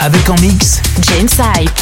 Avec en mix. James Hype.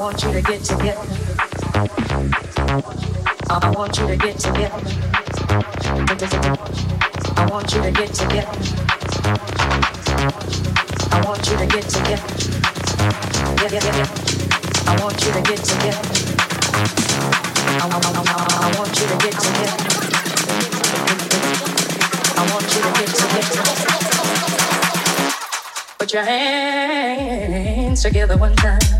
Want you to get together. I want you to get together. I want you to get together. I want you to get together. Yeah, yeah, yeah. I want you to get together. I, want you to get together. I want you to get together. Put your hands together one time.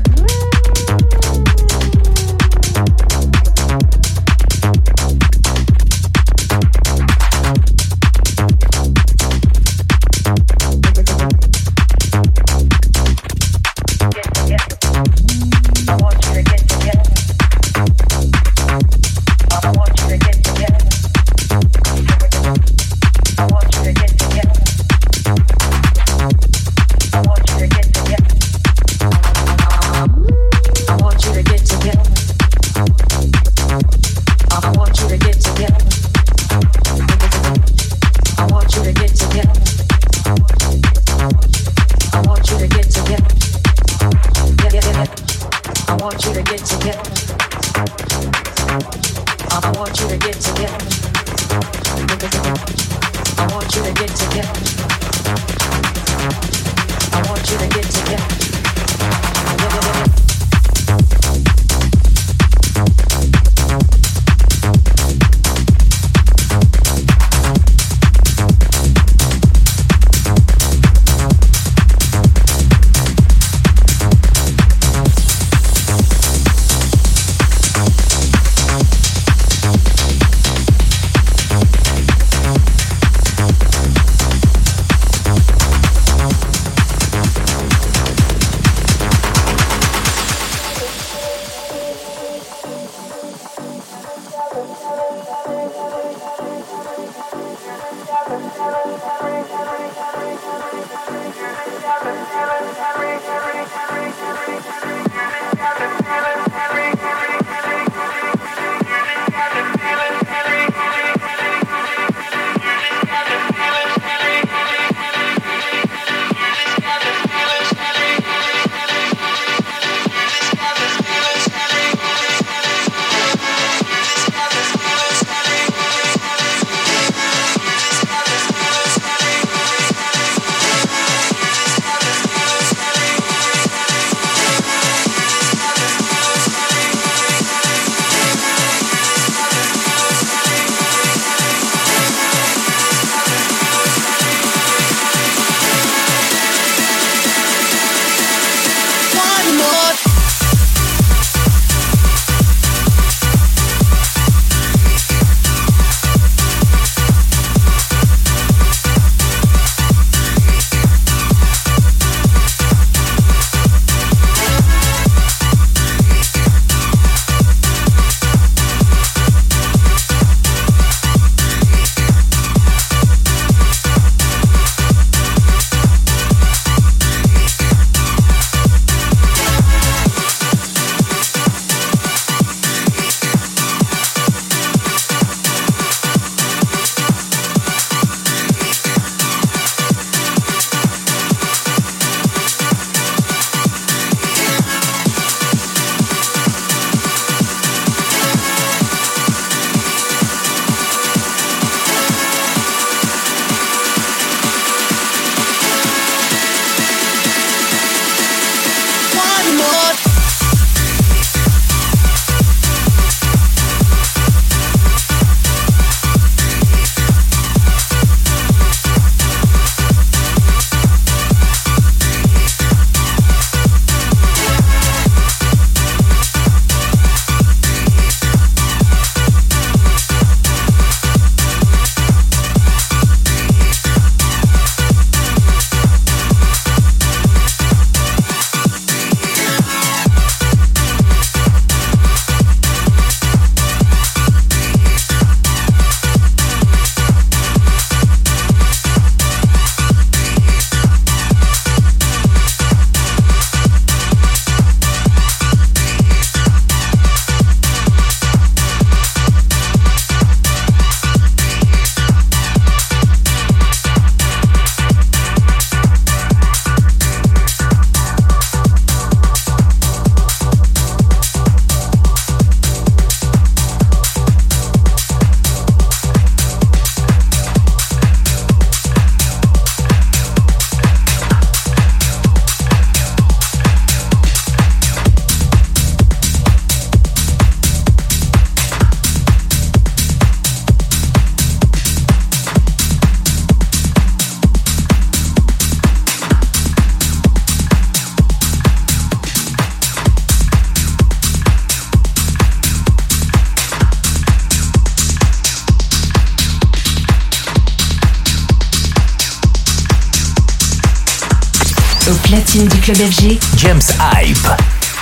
platine du club FG, James Hype.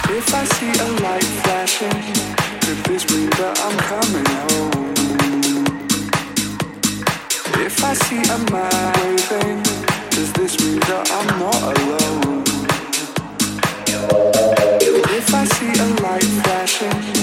If I see a light flashing, could this mean that I'm coming home? If I see a man waving, does this mean that I'm not alone? If I see a light flashing,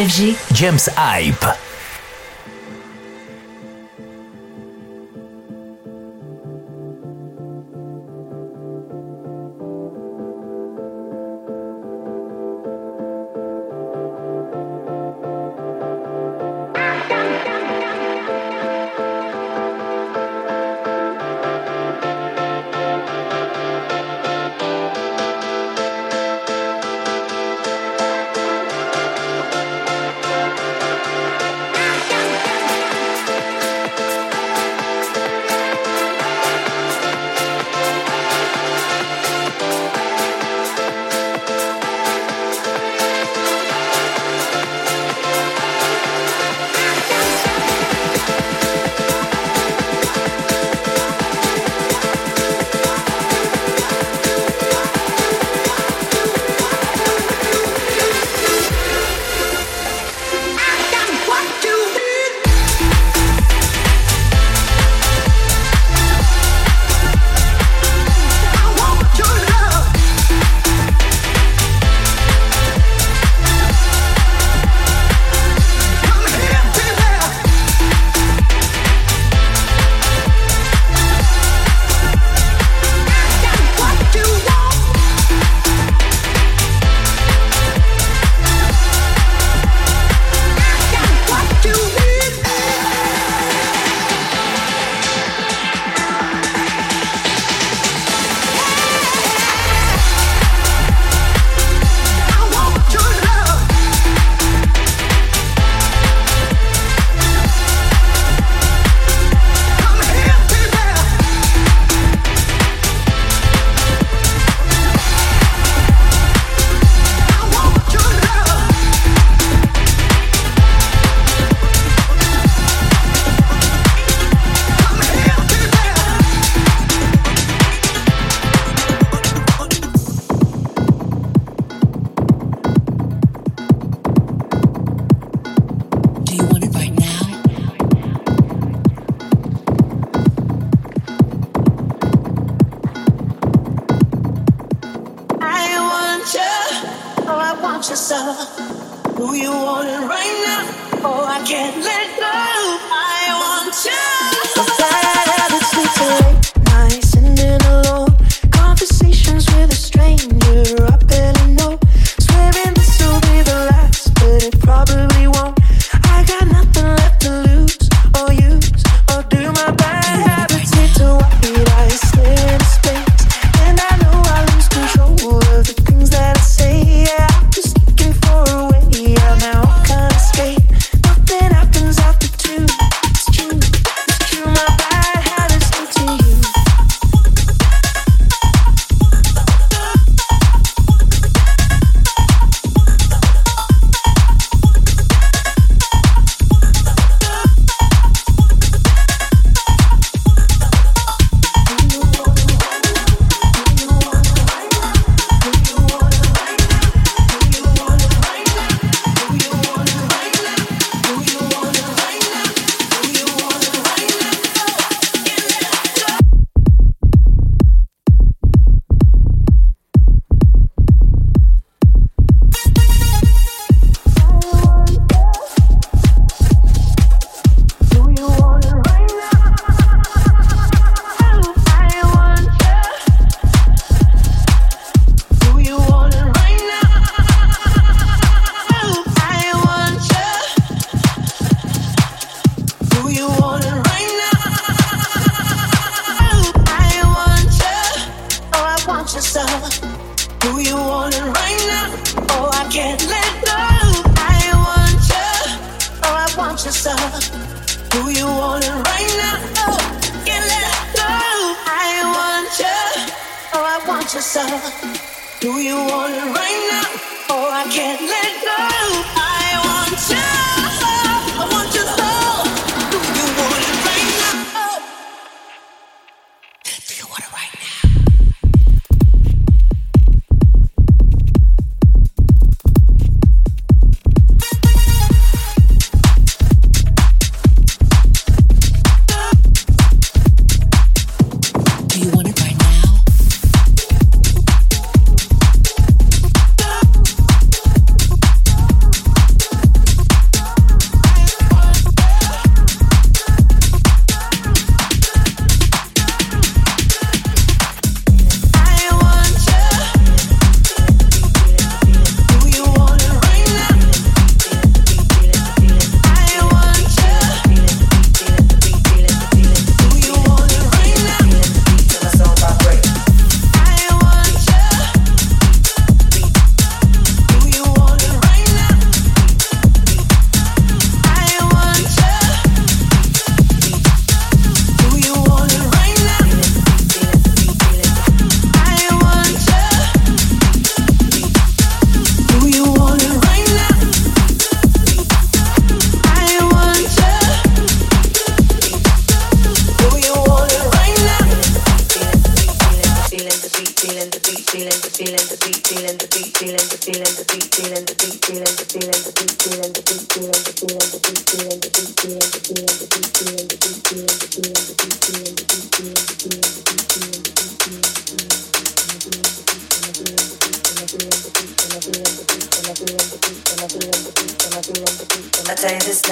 FG. James Hype.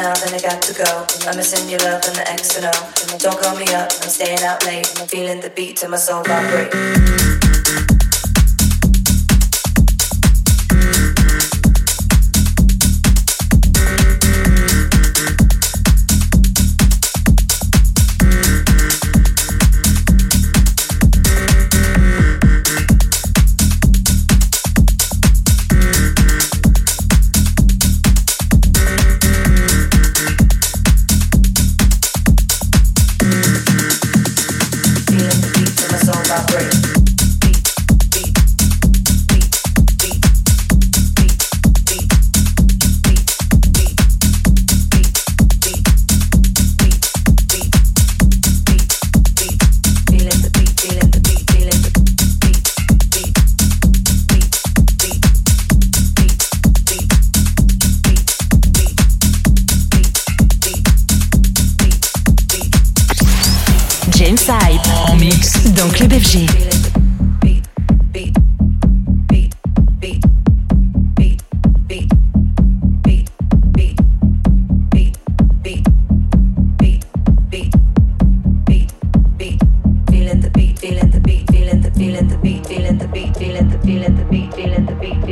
now, then I got to go. I'm missing your love and the X and O. Don't call me up, I'm staying out late. I'm feeling the beat till my soul vibrate. feeling the beat, feeling the beat, feeling the feeling the beat, feeling the beat,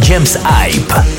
James Hype.